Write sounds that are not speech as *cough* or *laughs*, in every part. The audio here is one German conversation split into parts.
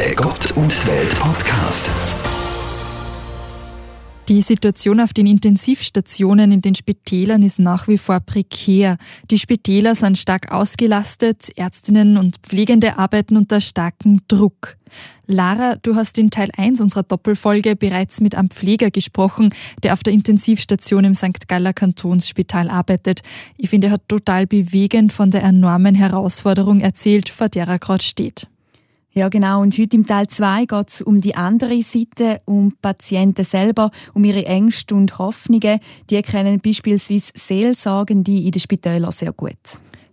Der Gott und Welt Podcast. Die Situation auf den Intensivstationen in den Spitälern ist nach wie vor prekär. Die Spitäler sind stark ausgelastet, Ärztinnen und Pflegende arbeiten unter starkem Druck. Lara, du hast in Teil 1 unserer Doppelfolge bereits mit einem Pfleger gesprochen, der auf der Intensivstation im St. Galler Kantonsspital arbeitet. Ich finde, er hat total bewegend von der enormen Herausforderung erzählt, vor der er gerade steht. Ja, genau. Und heute im Teil 2 geht es um die andere Seite, um Patienten selber, um ihre Ängste und Hoffnungen. Die kennen beispielsweise Seelsorgende in den Spitälern sehr gut.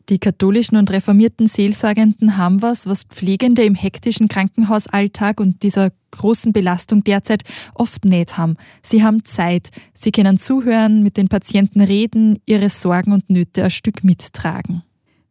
Die katholischen und reformierten Seelsorgenden haben was, was Pflegende im hektischen Krankenhausalltag und dieser großen Belastung derzeit oft nicht haben. Sie haben Zeit. Sie können zuhören, mit den Patienten reden, ihre Sorgen und Nöte ein Stück mittragen.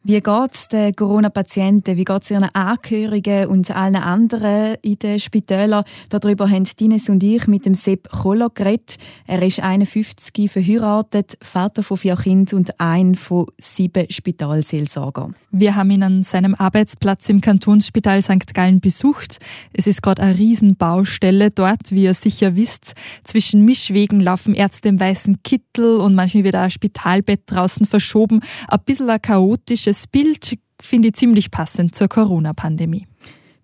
Wie geht es den Corona-Patienten? Wie geht es ihren Angehörigen und allen anderen in den Spitälern? Darüber haben Dines und ich mit dem Sepp Koller geredet. Er ist 51, verheiratet, Vater von vier Kindern und ein von sieben Spitalseelsorgern. Wir haben ihn an seinem Arbeitsplatz im Kantonsspital St. Gallen besucht. Es ist gerade eine Riesenbaustelle dort, wie ihr sicher wisst. Zwischen Mischwegen laufen Ärzte im weißen Kittel und manchmal wird auch ein Spitalbett draußen verschoben. Ein bisschen ein chaotisches das Bild finde ich ziemlich passend zur Corona-Pandemie.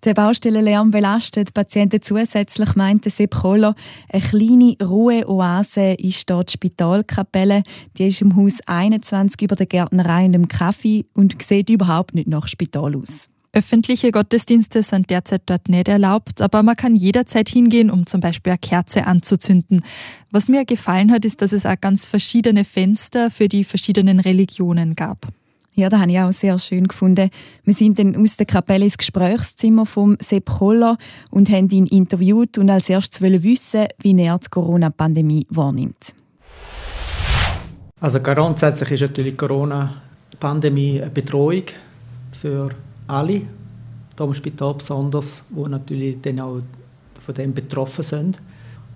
Der Baustellenlärm belastet Patienten zusätzlich, meinte Sepp Kohler. Eine kleine Ruheoase ist dort die Spitalkapelle. Die ist im Haus 21 über der Gärtnerei und dem Kaffee und sieht überhaupt nicht nach Spital aus. Öffentliche Gottesdienste sind derzeit dort nicht erlaubt, aber man kann jederzeit hingehen, um zum Beispiel eine Kerze anzuzünden. Was mir gefallen hat, ist, dass es auch ganz verschiedene Fenster für die verschiedenen Religionen gab. Ja, das habe ich auch sehr schön gefunden. Wir sind dann aus der Kapelle ins Gesprächszimmer von Sepp Koller und haben ihn interviewt und als erstes wissen, wie er die Corona-Pandemie wahrnimmt. Also grundsätzlich ist natürlich die Corona-Pandemie eine Bedrohung für alle, hier im Spital besonders, die natürlich dann auch von dem betroffen sind.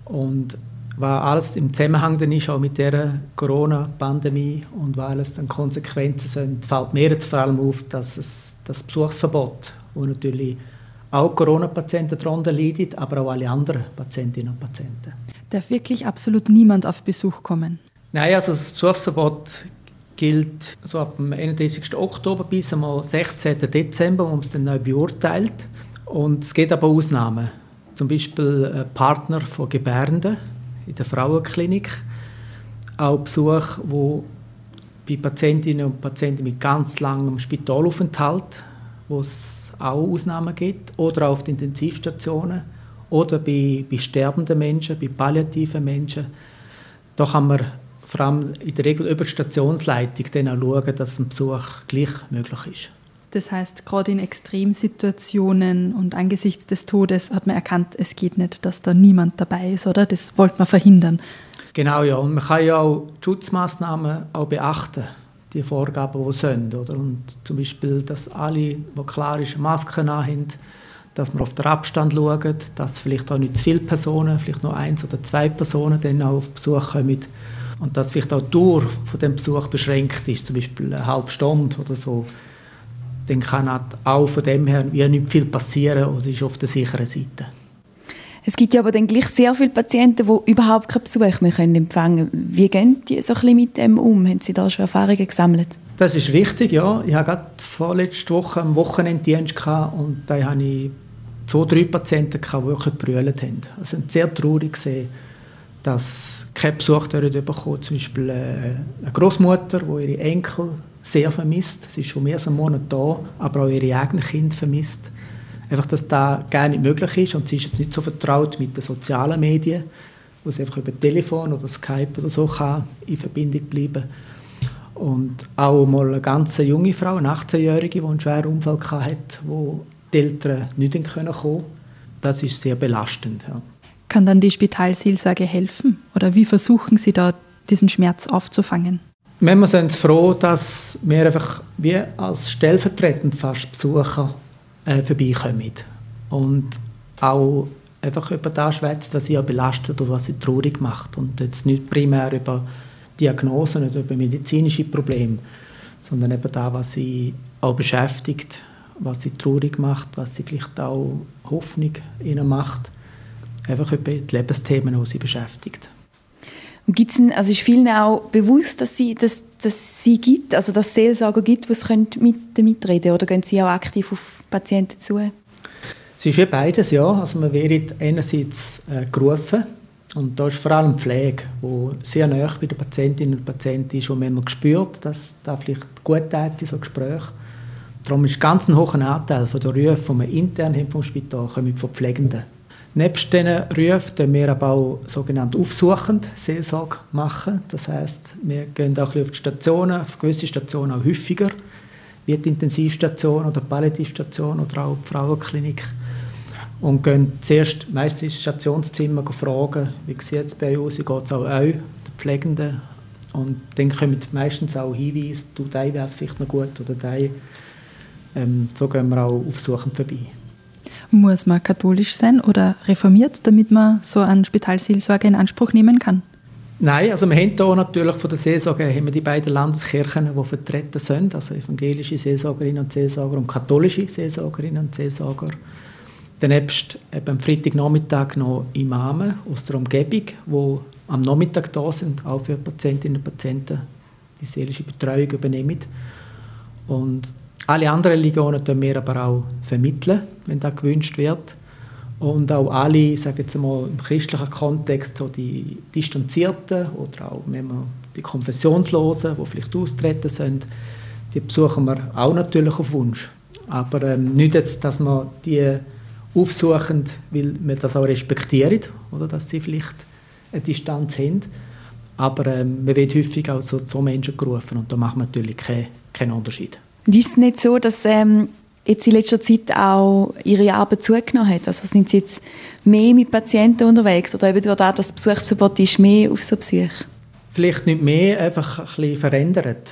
Und was alles im Zusammenhang dann ist, auch mit der Corona-Pandemie und was alles dann Konsequenzen sind, fällt mir jetzt vor allem auf, dass es das Besuchsverbot, wo natürlich auch Corona-Patienten darunter leiden, aber auch alle anderen Patientinnen und Patienten. Darf wirklich absolut niemand auf Besuch kommen? Nein, also das Besuchsverbot gilt so ab dem 31. Oktober bis am 16. Dezember, wo man es dann neu beurteilt. Und es gibt aber Ausnahmen. Zum Beispiel Partner von Gebärenden, in der Frauenklinik. Auch Besuch, wo bei Patientinnen und Patienten mit ganz langem Spitalaufenthalt, wo es auch Ausnahmen gibt, oder auf den Intensivstationen oder bei, bei sterbenden Menschen, bei palliativen Menschen. Da kann man vor allem in der Regel über die Stationsleitung dann auch schauen, dass ein Besuch gleich möglich ist. Das heißt, gerade in Extremsituationen und angesichts des Todes hat man erkannt, es geht nicht, dass da niemand dabei ist, oder? Das wollte man verhindern. Genau, ja. Und man kann ja auch Schutzmaßnahmen auch beachten, die Vorgaben, die sind. Oder? Und zum Beispiel, dass alle, die klar ist, Masken haben, dass man auf den Abstand schaut, dass vielleicht auch nicht zu viele Personen, vielleicht nur eins oder zwei Personen dann auch auf Besuch kommen. Und dass vielleicht auch die Dauer von dem Besuch beschränkt ist, zum Beispiel eine halbe Stunde oder so dann kann auch von dem her wie nicht viel passieren und ist auf der sicheren Seite. Es gibt ja aber dann gleich sehr viele Patienten, die überhaupt keinen Besuch mehr empfangen können. Wie gehen die so ein mit dem um? Haben Sie da schon Erfahrungen gesammelt? Das ist richtig, ja. Ich hatte gerade vorletzte Woche einen Wochenenddienst und da hatte ich zwei, drei Patienten, die wirklich gebrüllt haben. Also sehr traurig gesehen, dass kein Besuch bekommen. Zum Beispiel äh, eine Großmutter, die ihre Enkel sehr vermisst. Sie ist schon mehr als einen Monat da, aber auch ihre eigenen Kinder vermisst. Einfach, dass das gar nicht möglich ist und sie ist jetzt nicht so vertraut mit den sozialen Medien, wo sie einfach über Telefon oder Skype oder so kann in Verbindung bleiben und auch mal eine ganz junge Frau, eine 18-Jährige, die einen schweren Unfall hatte, wo die Eltern nicht kommen konnten. Das ist sehr belastend. Ja. Kann dann die Spitalseelsorge helfen? Oder wie versuchen Sie da, diesen Schmerz aufzufangen? Manchmal sind wir froh, dass wir einfach wie als stellvertretend fast Besucher äh, vorbeikommen. Und auch einfach über das schwätzt, was sie belastet oder was sie traurig macht. Und jetzt nicht primär über Diagnosen oder über medizinische Probleme, sondern eben das, was sie auch beschäftigt was sie traurig macht, was sie vielleicht auch Hoffnung ihnen macht. Einfach über die Lebensthemen, die sie beschäftigt. Gibt's also ist vielen auch bewusst, dass sie, dass, dass sie gibt, also dass es Seelsorger gibt, die mit, mitreden oder gehen sie auch aktiv auf Patienten zu? Es ist wie beides, ja. Also man wird einerseits äh, gerufen und da ist vor allem Pflege, wo sehr nah bei den Patientinnen und Patienten ist, wo man spürt, dass da vielleicht gut tät in so Gespräch. Darum ist ganz ein hoher Anteil von der Rufe, die wir intern haben vom Spital, kommen von Pflegenden. Nebst diesen Rufen machen wir aber auch sogenannte aufsuchend Seelsorge machen. Das heißt, wir gehen auch auf die Stationen, auf gewisse Stationen auch häufiger, wie die Intensivstation oder die Palliativstation oder auch die Frauenklinik und gehen zuerst meistens ins Stationszimmer fragen, wie sieht es bei uns, wie geht es auch euch, den Pflegenden. Und dann kommen meistens auch Hinweise, du, dein wäre es vielleicht noch gut oder dein. Ähm, so gehen wir auch aufsuchend vorbei. Muss man katholisch sein oder reformiert, damit man so einen Spitalseelsorge in Anspruch nehmen kann? Nein, also wir haben hier natürlich von der Seelsorge haben wir die beiden Landeskirchen, die vertreten sind, also evangelische Seelsorgerinnen und Seelsorger und katholische Seelsorgerinnen und Seelsorger. Danebst eben am Freitagnachmittag noch Imame aus der Umgebung, die am Nachmittag da sind, auch für Patientinnen und Patienten die seelische Betreuung übernehmen. Und alle anderen Religionen tun wir aber auch vermitteln, wenn das gewünscht wird. Und auch alle, sage jetzt mal, im christlichen Kontext, so die Distanzierten oder auch wenn wir die Konfessionslosen, die vielleicht austreten sind, die besuchen wir auch natürlich auf Wunsch. Aber ähm, nicht jetzt, dass man die aufsuchend, weil wir das auch respektieren, oder, dass sie vielleicht eine Distanz haben. Aber ähm, man wird häufig auch so, so Menschen gerufen und da macht man natürlich keinen kein Unterschied. Und ist es nicht so, dass ähm, jetzt in letzter Zeit auch Ihre Arbeit zugenommen hat? Also sind Sie jetzt mehr mit Patienten unterwegs oder eben durch das, Besuchsverbot ist, mehr auf so Besuch? Vielleicht nicht mehr, einfach ein bisschen verändert.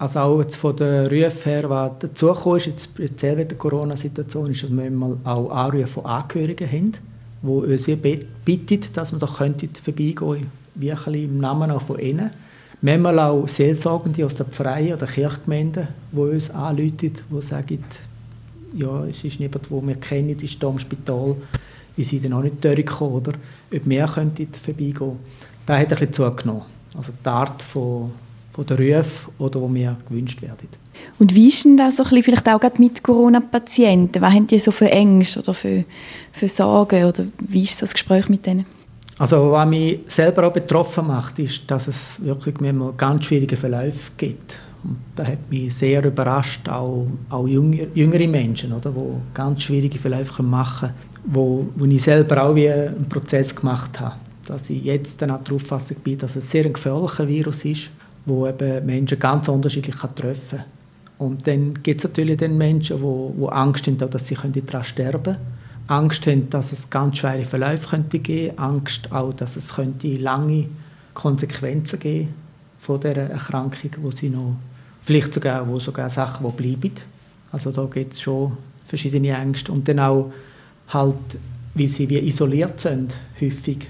Also auch jetzt von der Rufe her, was dazugekommen ist, jetzt speziell mit der Corona-Situation, ist, dass wir auch Anrufe von Angehörigen haben, die uns bitten, dass wir doch vorbeigehen könnten, wirklich im Namen auch von ihnen. Manchmal auch Seelsorgende aus der Pfarrei oder Kirchgemeinden, die uns anrufen, die sagen, ja, es ist niemand, den wir kennen, ist hier im Spital, wie sie dann auch nicht durchgekommen, oder ob wir vorbeigehen könnten. Das hat ein bisschen zugenommen. Also die Art von von den Rufen oder die mir gewünscht werden. Und wie ist denn das so ein bisschen, vielleicht auch gerade mit Corona-Patienten? Was haben die so für Ängste oder für, für Sorgen? Oder wie ist das Gespräch mit denen? Also was mich selber auch betroffen macht, ist, dass es wirklich manchmal ganz schwierige Verläufe gibt. Und das hat mich sehr überrascht, auch, auch jüngere, jüngere Menschen, oder, die ganz schwierige Verläufe machen können, wo, wo ich selber auch wie einen Prozess gemacht habe. Dass ich jetzt dann auch der Auffassung bin, dass es sehr ein gefährlicher Virus ist wo eben Menschen ganz unterschiedlich treffen kann. Und dann gibt es natürlich den Menschen, die Angst haben, dass sie daran sterben können. Angst haben, dass es ganz schwere Verläufe könnte geben Angst auch, dass es könnte lange Konsequenzen geben von dieser Erkrankung, wo sie noch, vielleicht sogar, wo sogar Sachen wo bleiben. Also da gibt es schon verschiedene Ängste. Und dann auch halt, wie sie wie isoliert sind, häufig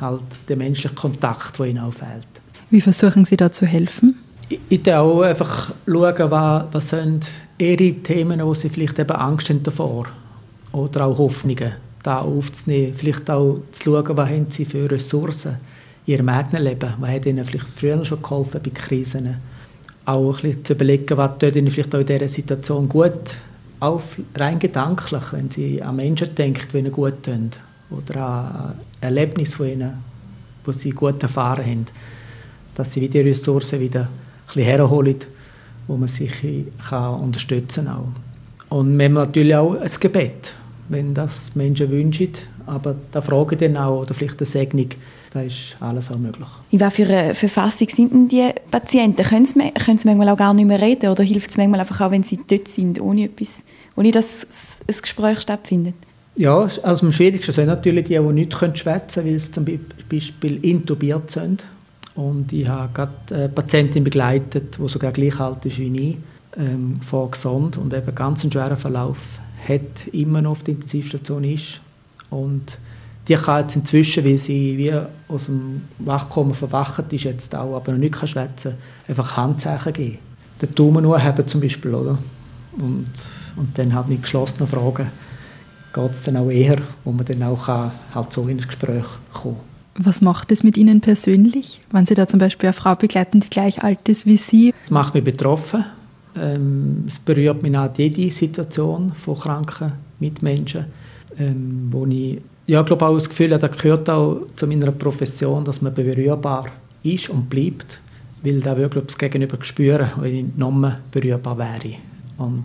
halt der menschliche Kontakt, der ihnen auch fehlt. Wie versuchen Sie da zu helfen? Ich, ich auch einfach schauen, was, was sind Ihre Themen, wo Sie vielleicht eben Angst haben davor oder auch Hoffnungen da aufzunehmen. Vielleicht auch zu schauen, was haben Sie für Ressourcen in Ihrem eigenen Leben, was hat Ihnen vielleicht früher schon geholfen bei Krisen. Auch ein bisschen zu überlegen, was tut Ihnen vielleicht auch in dieser Situation gut, auch rein gedanklich, wenn Sie an Menschen denken, die Ihnen gut tun oder an Erlebnisse von Ihnen, die Sie gut erfahren haben dass sie wieder Ressourcen wieder ein herholen, wo man sich kann unterstützen kann. Und wir haben natürlich auch ein Gebet, wenn das Menschen wünschen, aber da fragen dann auch, oder vielleicht eine Segnung, da ist alles auch möglich. In welcher Verfassung sind denn die Patienten? Können sie, können sie manchmal auch gar nicht mehr reden oder hilft es manchmal einfach auch, wenn sie dort sind, ohne, etwas, ohne dass ein Gespräch stattfindet? Ja, also am schwierigsten sind natürlich die, die nicht schwätzen können, weil sie zum Beispiel intubiert sind und ich habe gerade eine Patientin begleitet, die sogar gleich alt ist wie ich, ähm, vor gesund und eben ganz einen schweren Verlauf hat, immer noch auf der Intensivstation ist. Und die kann jetzt inzwischen, weil sie wie aus dem Wachkommen verwacht ist, jetzt auch, aber noch nicht schwätzen einfach Handzeichen geben. Den Daumen nur haben zum Beispiel, oder? Und, und dann halt mit geschlossenen Fragen geht es dann auch eher, wo man dann auch kann, halt so ins Gespräch kommen Was macht es mit Ihnen persönlich, wenn Sie da zum Beispiel eine Frau begleiten, die gleich alt ist wie Sie? Es macht mich betroffen. Ähm, es berührt mich auch jede Situation von kranken Mitmenschen, ähm, wo ich ja, glaube auch das Gefühl das gehört auch zu meiner Profession, dass man berührbar ist und bleibt, weil da wirklich das Gegenüber spüren, wenn ich nicht berührbar wäre. Und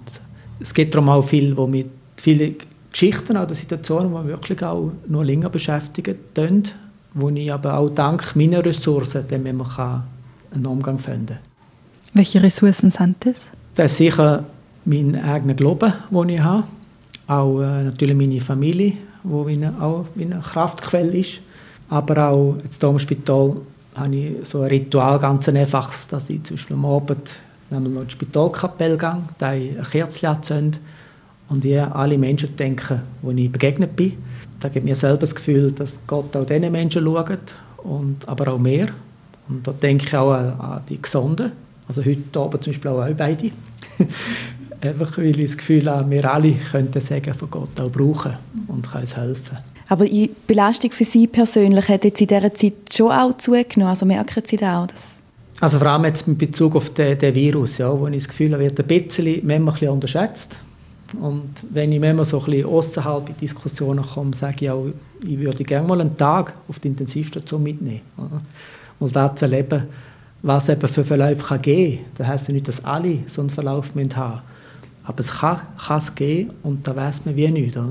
es gibt darum auch viel, wo mit viele Geschichten oder Situationen, die wirklich auch noch länger beschäftigen, tun, wo ich aber auch dank meiner Ressourcen dann man einen Umgang finden. Welche Ressourcen sind das? Das ist sicher mein eigener Glauben, den ich habe. Auch äh, natürlich meine Familie, die auch eine Kraftquelle ist. Aber auch jetzt hier im Spital habe ich so ein Ritual, ganz einfaches, dass ich zum Beispiel am Abend noch in die Spitalkapelle gehe, da ich ein Kerzchen anzünde und ich alle Menschen denke, die ich begegnet bin. Da gibt mir selber das Gefühl, dass Gott auch diesen Menschen schaut, und, aber auch mehr. Und da denke ich auch an, an die Gesunden. Also heute Abend zum Beispiel auch, auch beide. *laughs* Einfach weil ich das Gefühl habe, wir alle könnten Segen von Gott auch brauchen und können uns helfen. Aber die Belastung für Sie persönlich hat jetzt in dieser Zeit schon auch zugenommen? Also merken Sie das auch? Dass also vor allem jetzt in Bezug auf den, den Virus, ja, wo ich das Gefühl habe, wird ein bisschen, manchmal ein bisschen unterschätzt. Und wenn ich manchmal so ein bisschen außerhalb in Diskussionen komme, sage ich auch, ich würde gerne mal einen Tag auf die Intensivstation mitnehmen. Oder? Und da zu erleben, was eben für Verläufe kann geben kann. Das heisst ja nicht, dass alle so einen Verlauf haben müssen. Aber es kann, kann es geben und da weiß man wie nicht. Oder?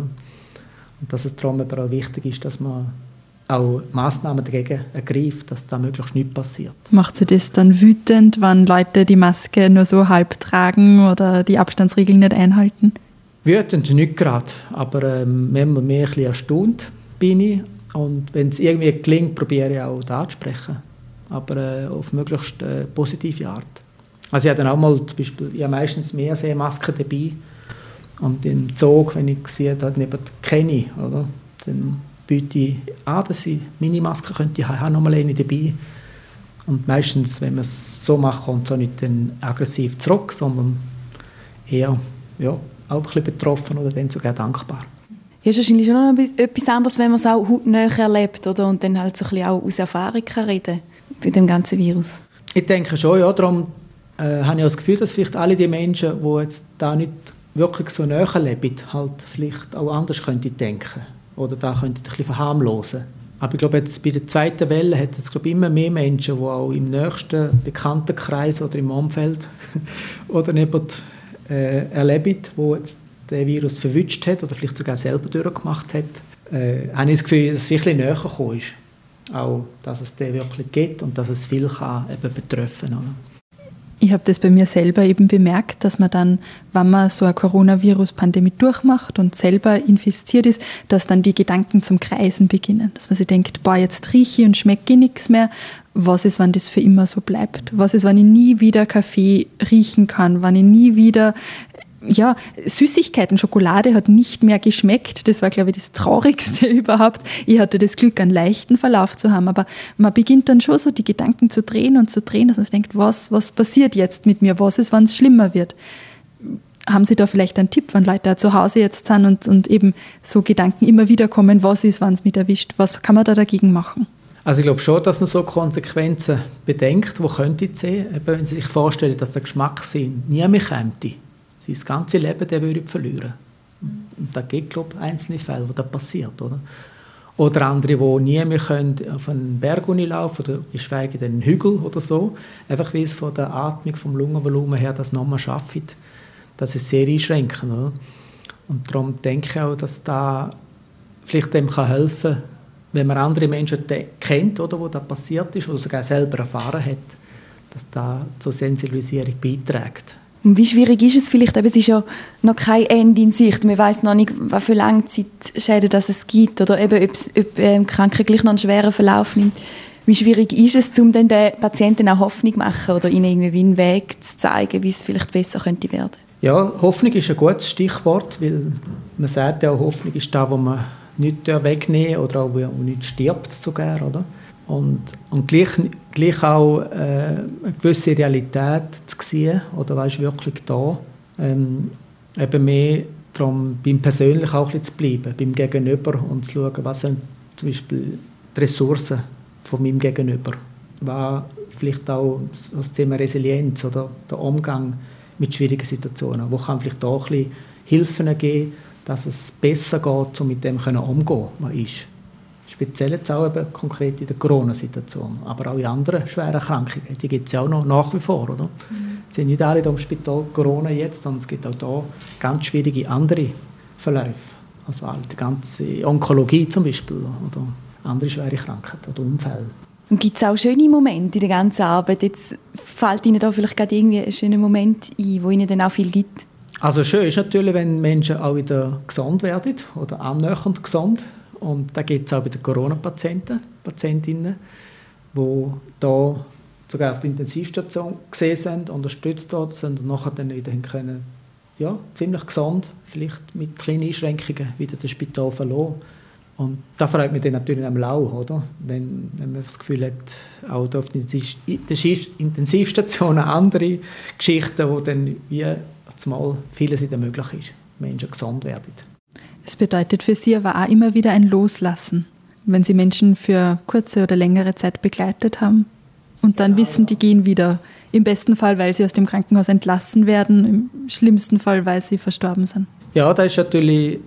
Und dass es darum aber auch wichtig ist, dass man auch Massnahmen dagegen ergreift, dass da möglichst nichts passiert. Macht Sie das dann wütend, wenn Leute die Maske nur so halb tragen oder die Abstandsregeln nicht einhalten? Wütend nicht gerade, aber ähm, manchmal mehr ein bisschen erstaunt bin ich. Und wenn es irgendwie gelingt, probiere ich auch da anzusprechen. Aber äh, auf möglichst äh, positive Art. Also ich habe dann auch mal zum Beispiel, ich habe meistens mehr Masken dabei. Und im Zug, wenn ich sehe, da neben kenne oder, dann biete ich an, dass ich meine Maske könnte. Ich habe noch mal eine dabei. Und meistens, wenn man es so macht, kommt es auch nicht dann aggressiv zurück, sondern eher ja, auch ein bisschen betroffen oder dann sogar dankbar. Ja, ist wahrscheinlich schon noch etwas anderes, wenn man es auch hautnah erlebt oder? und dann halt so ein bisschen auch aus Erfahrung kann reden bei dem ganzen Virus. Ich denke schon, ja. Darum äh, habe ich das Gefühl, dass vielleicht alle die Menschen, die jetzt da nicht wirklich so näher leben, halt vielleicht auch anders könnte denken oder da könnte ein bisschen verharmlosen. Aber ich glaube, jetzt bei der zweiten Welle hat es glaube immer mehr Menschen, die auch im nächsten Bekanntenkreis oder im Umfeld *laughs* oder neben äh, erleben, wo jetzt der Virus verwünscht hat oder vielleicht sogar selber durchgemacht hat, äh, habe ich das Gefühl, dass es wirklich näher gekommen ist. Auch, dass es den wirklich gibt und dass es viel kann eben betreffen kann. Ich habe das bei mir selber eben bemerkt, dass man dann, wenn man so eine Coronavirus-Pandemie durchmacht und selber infiziert ist, dass dann die Gedanken zum Kreisen beginnen. Dass man sich denkt, boah, jetzt rieche ich und schmecke ich nichts mehr. Was ist, wenn das für immer so bleibt? Was ist, wenn ich nie wieder Kaffee riechen kann? Wenn ich nie wieder ja, Süßigkeiten, Schokolade hat nicht mehr geschmeckt. Das war, glaube ich, das Traurigste *laughs* überhaupt. Ich hatte das Glück, einen leichten Verlauf zu haben, aber man beginnt dann schon so die Gedanken zu drehen und zu drehen, dass man sich denkt, was, was passiert jetzt mit mir? Was ist, wenn es schlimmer wird? Haben Sie da vielleicht einen Tipp, wenn Leute zu Hause jetzt sind und, und eben so Gedanken immer wieder kommen, was ist, wenn es mich erwischt? Was kann man da dagegen machen? Also ich glaube schon, dass man so Konsequenzen bedenkt, wo könnte ich sehen, wenn Sie sich vorstellen, dass der Geschmackssinn nie mehr käme sein ganzes Leben der würde verlieren. Und da gibt ich, einzelne Fälle, wo das passiert. Oder, oder andere, die nie mehr können auf einen Berg laufen oder geschweige denn einen Hügel oder so, einfach weil es von der Atmung, vom Lungenvolumen her das nochmal schafft. Das ist sehr einschränkend. Oder? Und darum denke ich auch, dass da vielleicht dem kann helfen kann, wenn man andere Menschen kennt, oder, wo das passiert ist oder sogar selber erfahren hat, dass da zur Sensibilisierung beiträgt. Und wie schwierig ist es vielleicht? es ist ja noch kein Ende in Sicht. Man weiß noch nicht, was für Langzeitschäden das es gibt oder eben, ob, ob ähm, Kranke gleich noch einen schweren Verlauf nimmt. Wie schwierig ist es, um den Patienten auch Hoffnung zu machen oder ihnen irgendwie einen Weg zu zeigen, wie es vielleicht besser könnte werden? Ja, Hoffnung ist ein gutes Stichwort, weil man sagt ja, Hoffnung ist da, wo man nicht wegnehmen oder auch wo nicht stirbt sogar, oder? Und, und gleich, gleich auch äh, eine gewisse Realität zu sehen, oder weißt wirklich da. Ähm, eben mehr darum, beim Persönlichen auch ein zu bleiben, beim Gegenüber und zu schauen, was sind zum Beispiel die Ressourcen von meinem Gegenüber. Was vielleicht auch das Thema Resilienz oder der Umgang mit schwierigen Situationen. Wo kann vielleicht auch ein bisschen Hilfen geben, dass es besser geht, um mit dem umzugehen, was ist. Speziell jetzt auch eben konkret in der Corona-Situation, aber auch in anderen schweren Erkrankungen. Die gibt es ja auch noch nach wie vor, oder? Mhm. Es sind nicht alle im Spital Corona jetzt, sondern es gibt auch da ganz schwierige andere Verläufe. Also die ganze Onkologie zum Beispiel oder andere schwere Krankheiten oder Unfälle. Gibt es auch schöne Momente in der ganzen Arbeit? Jetzt fällt Ihnen da vielleicht gerade irgendwie ein schöner Moment ein, wo Ihnen dann auch viel gibt? Also schön ist natürlich, wenn Menschen auch wieder gesund werden oder annähernd gesund. Und da gibt es auch bei den Corona-Patienten, Patientinnen, die da sogar auf der Intensivstation gesehen sind, unterstützt worden sind und nachher dann wieder können, ja, ziemlich gesund, vielleicht mit kleinen Einschränkungen, wieder das Spital verloren. Und da freut mich dann natürlich am Lau, oder? Wenn, wenn man das Gefühl hat, auch auf der Intensivstation andere Geschichten, wo dann wie zumal vieles wieder möglich ist, Menschen gesund werden. Es bedeutet für Sie aber auch immer wieder ein Loslassen, wenn Sie Menschen für kurze oder längere Zeit begleitet haben und dann genau. wissen, die gehen wieder. Im besten Fall, weil sie aus dem Krankenhaus entlassen werden, im schlimmsten Fall, weil sie verstorben sind. Ja, das ist natürlich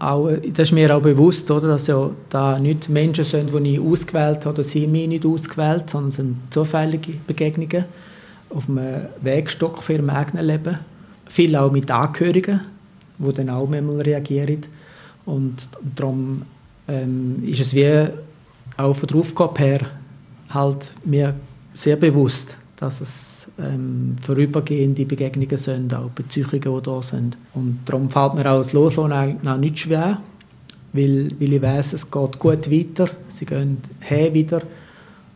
auch, das ist mir auch bewusst, oder, dass ja da nicht Menschen sind, die ich ausgewählt habe, oder sie mich nicht ausgewählt, sondern es sind zufällige Begegnungen auf einem Wegstock für ihr eigenes Leben. Viel auch mit Angehörigen, die dann auch manchmal reagieren. Und darum ähm, ist es wie auch von der Aufgabe her halt mir sehr bewusst, dass es ähm, vorübergehende Begegnungen sind, auch Beziehungen, die da sind. Und darum fällt mir auch das Loslassen auch nicht schwer, weil, weil ich weiß, es geht gut weiter, sie gehen her wieder.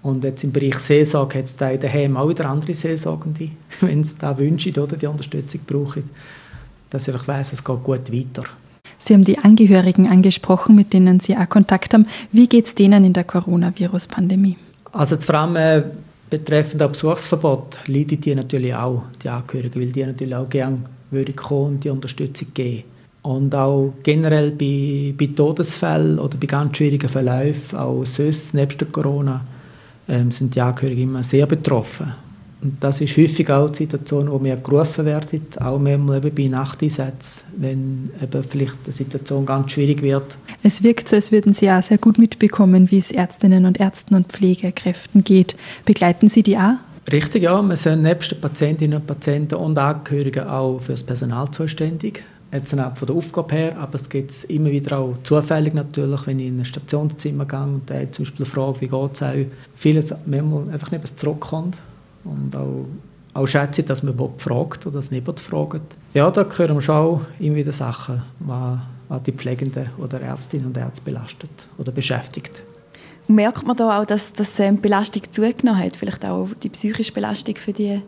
Und jetzt im Bereich Seelsorge hat es da daheim auch wieder andere Seelsorgende, *laughs* wenn sie da wünschen oder die Unterstützung brauchen, dass ich einfach weiss, es geht gut weiter. Sie haben die Angehörigen angesprochen, mit denen Sie auch Kontakt haben. Wie geht es denen in der Coronavirus-Pandemie? Also vor allem äh, betreffend Besuchsverbot leiden die natürlich auch, die Angehörigen, weil die natürlich auch gerne würden kommen und die Unterstützung geben. Und auch generell bei, bei Todesfällen oder bei ganz schwierigen Verläufen, auch sonst, nebst Corona, ähm, sind die Angehörigen immer sehr betroffen. Und das ist häufig auch die Situation, wo wir gerufen werden, auch manchmal eben bei Nachteinsätzen, wenn eben vielleicht die Situation ganz schwierig wird. Es wirkt so, als würden Sie auch sehr gut mitbekommen, wie es Ärztinnen und Ärzten und Pflegekräften geht. Begleiten Sie die auch? Richtig, ja. Wir sind nebst den Patientinnen und Patienten und Angehörigen auch für das Personal zuständig. Jetzt nicht von der Aufgabe her, aber es gibt immer wieder auch zufällig natürlich, wenn ich in ein Stationszimmer gehe und der zum Beispiel fragt, wie geht es euch, vieles manchmal einfach nicht zurückkommt und auch, auch schätze ich, dass man überhaupt fragt oder dass niemand fragt. Ja, da hören wir schon auch immer wieder Sachen, was, was die Pflegenden oder Ärztinnen und Ärzte belastet oder beschäftigt. Merkt man da auch, dass, dass ähm, die Belastung zugenommen hat, vielleicht auch die psychische Belastung für die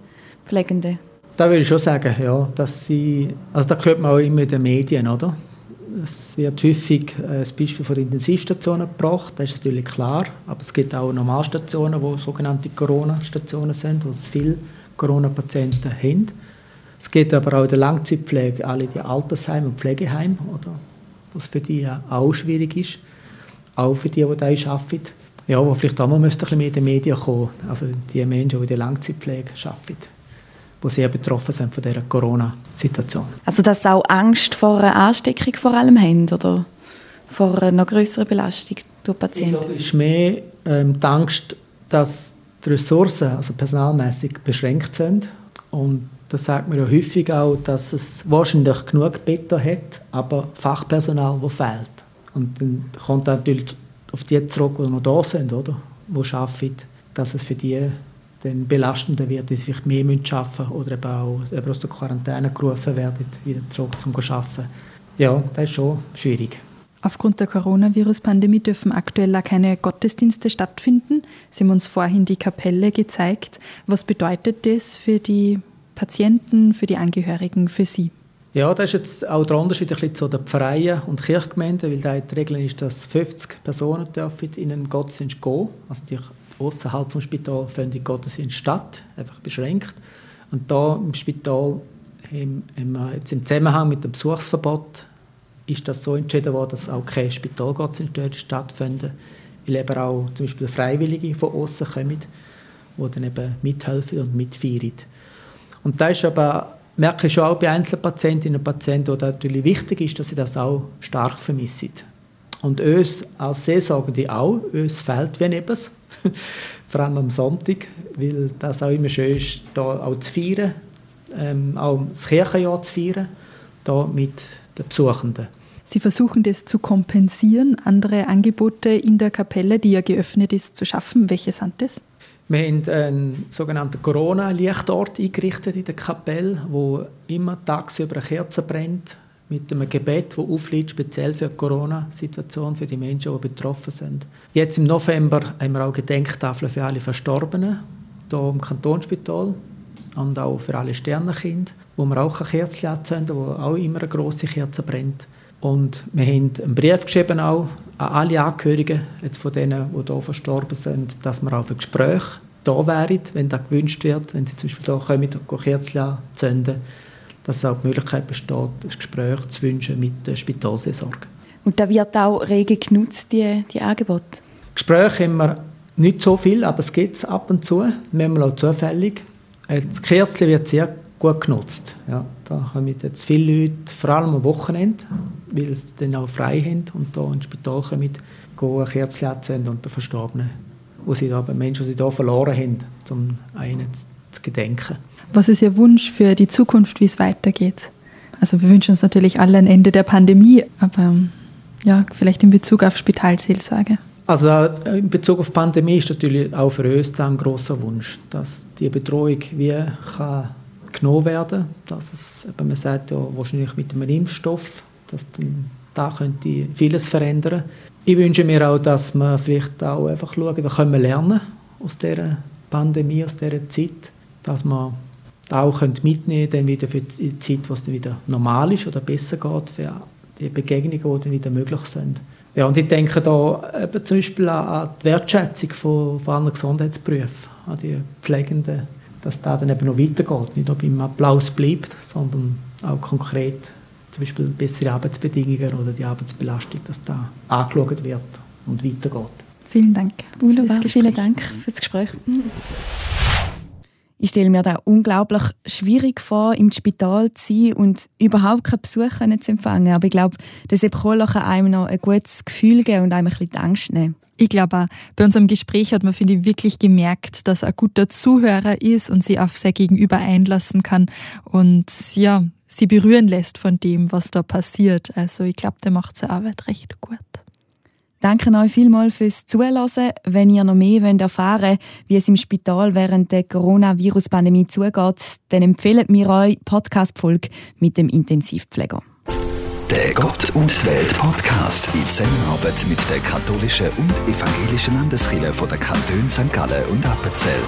Pflegenden? Da würde ich schon sagen, ja, dass sie, also da hört man auch immer in den Medien, oder? Es wird häufig äh, das Beispiel von Intensivstationen gebracht, das ist natürlich klar, aber es gibt auch Normalstationen, wo sogenannte Corona-Stationen sind, wo es viele Corona-Patienten haben. Es gibt aber auch in der Langzeitpflege alle die Altersheime und Pflegeheime, oder, was für die auch schwierig ist, auch für die, die da arbeiten. Ja, wo vielleicht auch mal ein bisschen mehr in die Medien kommen, also die Menschen, die in der Langzeitpflege arbeiten die sehr betroffen sind von dieser Corona-Situation. Also dass sie auch Angst vor einer Ansteckung vor allem haben oder vor einer noch größeren Belastung durch Patienten? Ich glaube, es ist mehr ähm, die Angst, dass die Ressourcen, also personalmäßig, beschränkt sind. Und das sagt man ja häufig auch, dass es wahrscheinlich genug Betten hat, aber Fachpersonal, das fehlt. Und dann kommt natürlich auf die zurück, die noch da sind, oder? die arbeiten, dass es für die dann belastender wird, dass sie vielleicht mehr arbeiten müssen oder eben auch eben aus der Quarantäne gerufen werden, wieder zurück zum Arbeiten. Ja, das ist schon schwierig. Aufgrund der Coronavirus-Pandemie dürfen aktuell auch keine Gottesdienste stattfinden. Sie haben uns vorhin die Kapelle gezeigt. Was bedeutet das für die Patienten, für die Angehörigen, für Sie? Ja, das ist jetzt auch der Unterschied ein zu den Pfarreien und Kirchgemeinden, weil da die Regel ist, dass 50 Personen dürfen in einen Gottesdienst gehen. Also die außerhalb des Spitals finden Gottesdienst statt, einfach beschränkt. Und da im Spital im, im, jetzt im Zusammenhang mit dem Besuchsverbot ist das so entschieden worden, dass auch keine Spitalgottsentscheide stattfinden, weil eben auch zum Beispiel Freiwillige von außen kommen, die dann eben mithelfen und mitfeiern. Und da ist aber, merke ich schon auch bei Einzelpatientinnen und Patienten, wo das natürlich wichtig ist, dass sie das auch stark vermissen. Und uns als Seelsorgende auch, uns fehlt wie etwas, *laughs* vor allem am Sonntag, weil das auch immer schön ist, da auch zu feiern, ähm, auch das Kirchenjahr zu feiern, da mit den Besuchenden. Sie versuchen das zu kompensieren, andere Angebote in der Kapelle, die ja geöffnet ist, zu schaffen. Welche sind das? Wir haben einen sogenannten Corona-Lichtort eingerichtet in der Kapelle, wo immer tagsüber eine Kerze brennt, mit einem Gebet, das aufliegt, speziell für die Corona-Situation, für die Menschen, die betroffen sind. Jetzt im November haben wir auch Gedenktafeln für alle Verstorbenen, hier im Kantonsspital und auch für alle Sternenkinder, wo wir auch eine Kerze anzünden, wo auch immer eine grosse Kerze brennt. Und wir haben einen Brief geschrieben auch an alle Angehörigen jetzt von denen, die hier verstorben sind, dass wir auch für Gespräche da wären, wenn das gewünscht wird, wenn sie zum Beispiel hier kommen und Kerzen anzünden, dass auch die Möglichkeit besteht, ein Gespräch zu wünschen mit der Spitalseelsorge. Und da wird auch rege genutzt, die, die Angebote? Gespräche haben wir nicht so viel, aber es gibt es ab und zu, manchmal auch zufällig. Das Kerzchen wird sehr gut genutzt. Ja, da haben jetzt viele Leute, vor allem am Wochenende, weil sie dann auch frei haben und hier ins Spital kommen, gehen ein Kerzchen anzünden und den Verstorbenen, wo sie da, Menschen, die sie hier verloren haben, um einen zu gedenken. Was ist Ihr Wunsch für die Zukunft, wie es weitergeht? Also wir wünschen uns natürlich alle ein Ende der Pandemie, aber ja, vielleicht in Bezug auf Spitalseelsorge. Also äh, in Bezug auf Pandemie ist natürlich auch für uns ein großer Wunsch, dass die Betreuung wie kann genommen werden, dass es, eben man sagt ja wahrscheinlich mit einem Impfstoff, dass dann da könnte vieles verändern. Ich wünsche mir auch, dass man vielleicht auch einfach schauen, wie können wir lernen aus dieser Pandemie, aus dieser Zeit, dass man auch mitnehmen können, wieder für die Zeit, wo es dann wieder normal ist oder besser geht, für die Begegnungen, die dann wieder möglich sind. Ja, und ich denke da eben zum Beispiel an die Wertschätzung von, von anderen Gesundheitsberufen, an die Pflegenden, dass da dann eben noch weitergeht, nicht nur beim Applaus bleibt, sondern auch konkret zum Beispiel bessere Arbeitsbedingungen oder die Arbeitsbelastung, dass da angeschaut wird und weitergeht. Vielen Dank. Wunderbar, vielen Dank fürs Gespräch. Ich stelle mir da unglaublich schwierig vor, im Spital zu sein und überhaupt keinen Besuch zu empfangen. Aber ich glaube, das Kohle kann einem noch ein gutes Gefühl geben und einem ein bisschen Angst nehmen. Ich glaube auch, bei unserem Gespräch hat man, finde ich, wirklich gemerkt, dass er ein guter Zuhörer ist und sie auf sein Gegenüber einlassen kann und ja, sie berühren lässt von dem, was da passiert. Also ich glaube, der macht seine Arbeit recht gut. Danke euch vielmals fürs Zuhören. Wenn ihr noch mehr erfahren wollt, wie es im Spital während der Coronavirus-Pandemie zugeht, dann empfehlen wir euch Podcast-Folge mit dem Intensivpfleger. Der Gott und die Welt Podcast in Zusammenarbeit mit der katholischen und evangelischen Landeskirche von der Kantone St. Gallen und Appenzell.